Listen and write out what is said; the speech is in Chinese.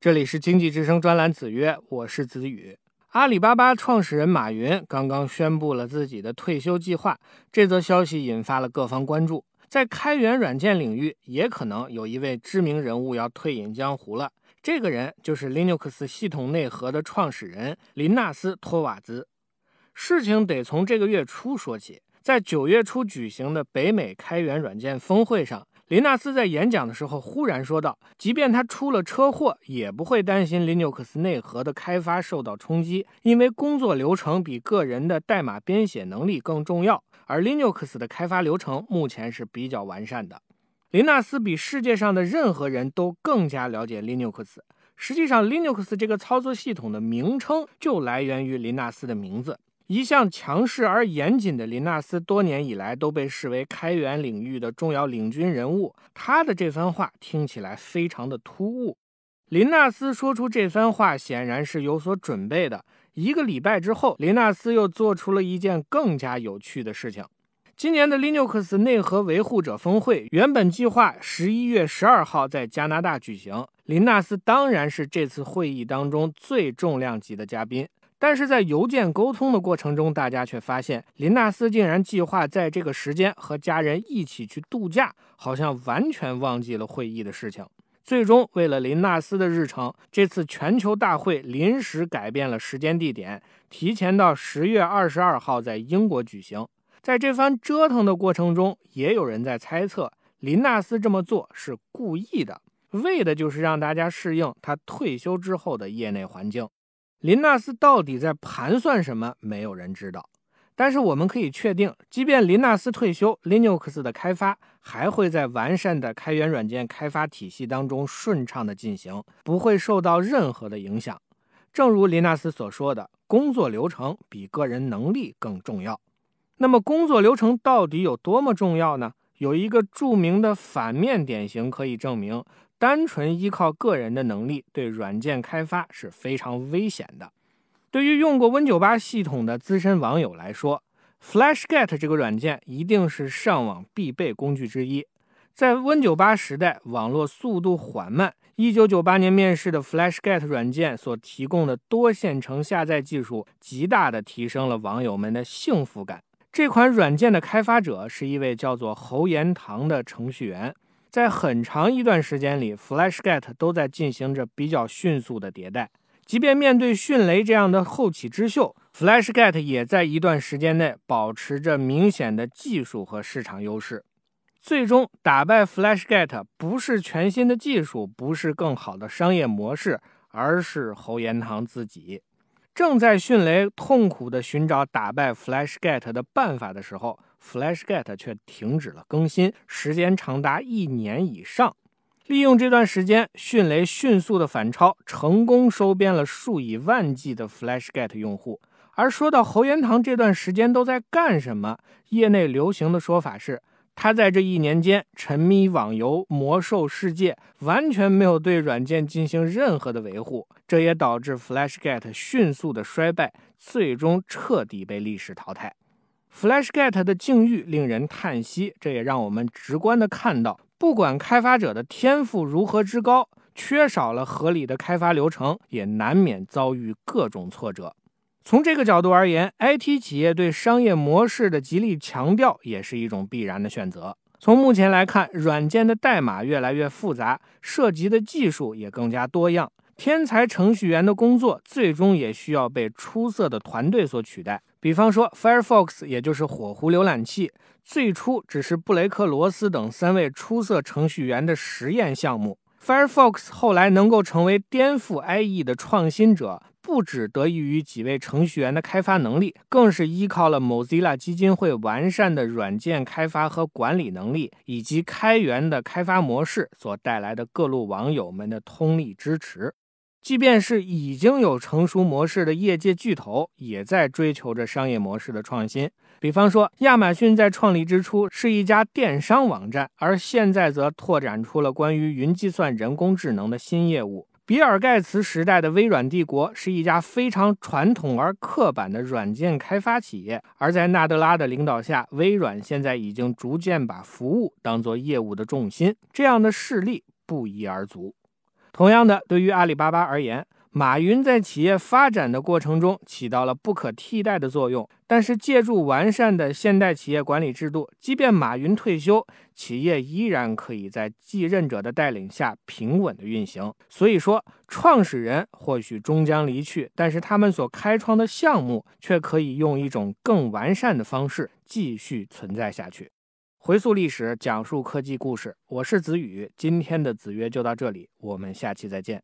这里是经济之声专栏子曰，我是子宇。阿里巴巴创始人马云刚刚宣布了自己的退休计划，这则消息引发了各方关注。在开源软件领域，也可能有一位知名人物要退隐江湖了。这个人就是 Linux 系统内核的创始人林纳斯·托瓦兹。事情得从这个月初说起，在九月初举行的北美开源软件峰会上，林纳斯在演讲的时候忽然说道：“即便他出了车祸，也不会担心 Linux 内核的开发受到冲击，因为工作流程比个人的代码编写能力更重要，而 Linux 的开发流程目前是比较完善的。”林纳斯比世界上的任何人都更加了解 Linux。实际上，Linux 这个操作系统的名称就来源于林纳斯的名字。一向强势而严谨的林纳斯，多年以来都被视为开源领域的重要领军人物。他的这番话听起来非常的突兀。林纳斯说出这番话，显然是有所准备的。一个礼拜之后，林纳斯又做出了一件更加有趣的事情。今年的 Linux 内核维护者峰会原本计划十一月十二号在加拿大举行，林纳斯当然是这次会议当中最重量级的嘉宾。但是在邮件沟通的过程中，大家却发现林纳斯竟然计划在这个时间和家人一起去度假，好像完全忘记了会议的事情。最终，为了林纳斯的日程，这次全球大会临时改变了时间地点，提前到十月二十二号在英国举行。在这番折腾的过程中，也有人在猜测，林纳斯这么做是故意的，为的就是让大家适应他退休之后的业内环境。林纳斯到底在盘算什么？没有人知道。但是我们可以确定，即便林纳斯退休，Linux 的开发还会在完善的开源软件开发体系当中顺畅的进行，不会受到任何的影响。正如林纳斯所说的，工作流程比个人能力更重要。那么工作流程到底有多么重要呢？有一个著名的反面典型可以证明，单纯依靠个人的能力对软件开发是非常危险的。对于用过 Win98 系统的资深网友来说，FlashGet 这个软件一定是上网必备工具之一。在 Win98 时代，网络速度缓慢，1998年面世的 FlashGet 软件所提供的多线程下载技术，极大的提升了网友们的幸福感。这款软件的开发者是一位叫做侯延堂的程序员。在很长一段时间里，FlashGet 都在进行着比较迅速的迭代。即便面对迅雷这样的后起之秀，FlashGet 也在一段时间内保持着明显的技术和市场优势。最终打败 FlashGet 不是全新的技术，不是更好的商业模式，而是侯延堂自己。正在迅雷痛苦地寻找打败 FlashGet 的办法的时候，FlashGet 却停止了更新，时间长达一年以上。利用这段时间，迅雷迅速的反超，成功收编了数以万计的 FlashGet 用户。而说到侯延堂这段时间都在干什么，业内流行的说法是。他在这一年间沉迷网游、魔兽世界，完全没有对软件进行任何的维护，这也导致 FlashGet 迅速的衰败，最终彻底被历史淘汰。FlashGet 的境遇令人叹息，这也让我们直观的看到，不管开发者的天赋如何之高，缺少了合理的开发流程，也难免遭遇各种挫折。从这个角度而言，IT 企业对商业模式的极力强调也是一种必然的选择。从目前来看，软件的代码越来越复杂，涉及的技术也更加多样，天才程序员的工作最终也需要被出色的团队所取代。比方说，Firefox，也就是火狐浏览器，最初只是布雷克罗斯等三位出色程序员的实验项目。Firefox 后来能够成为颠覆 IE 的创新者，不只得益于几位程序员的开发能力，更是依靠了 Mozilla 基金会完善的软件开发和管理能力，以及开源的开发模式所带来的各路网友们的通力支持。即便是已经有成熟模式的业界巨头，也在追求着商业模式的创新。比方说，亚马逊在创立之初是一家电商网站，而现在则拓展出了关于云计算、人工智能的新业务。比尔·盖茨时代的微软帝国是一家非常传统而刻板的软件开发企业，而在纳德拉的领导下，微软现在已经逐渐把服务当作业务的重心，这样的事例不一而足。同样的，对于阿里巴巴而言，马云在企业发展的过程中起到了不可替代的作用。但是，借助完善的现代企业管理制度，即便马云退休，企业依然可以在继任者的带领下平稳的运行。所以说，创始人或许终将离去，但是他们所开创的项目却可以用一种更完善的方式继续存在下去。回溯历史，讲述科技故事，我是子宇。今天的子曰就到这里，我们下期再见。